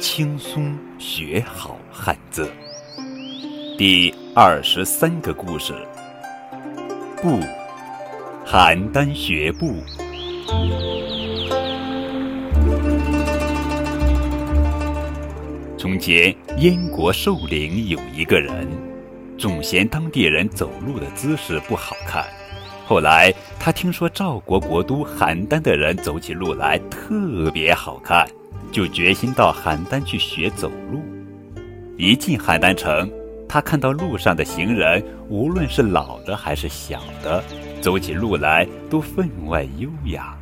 轻松学好汉字。第二十三个故事：布，邯郸学步。从前，燕国寿陵有一个人，总嫌当地人走路的姿势不好看。后来，他听说赵国国都邯郸的人走起路来特别好看，就决心到邯郸去学走路。一进邯郸城，他看到路上的行人，无论是老的还是小的，走起路来都分外优雅。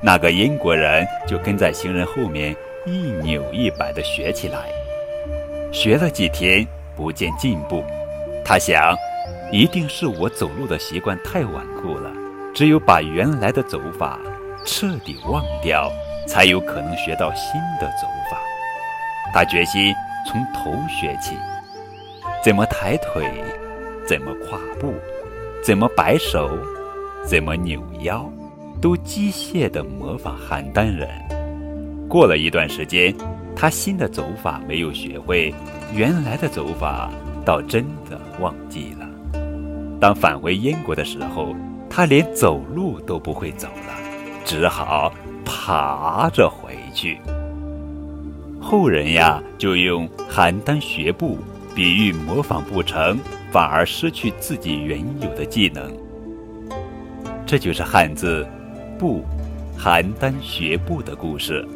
那个英国人就跟在行人后面一扭一摆地学起来。学了几天，不见进步，他想。一定是我走路的习惯太顽固了，只有把原来的走法彻底忘掉，才有可能学到新的走法。他决心从头学起，怎么抬腿，怎么跨步，怎么摆手，怎么扭腰，都机械地模仿邯郸人。过了一段时间，他新的走法没有学会，原来的走法倒真的忘记了。当返回燕国的时候，他连走路都不会走了，只好爬着回去。后人呀，就用邯郸学步比喻模仿不成，反而失去自己原有的技能。这就是汉字“步”，邯郸学步的故事。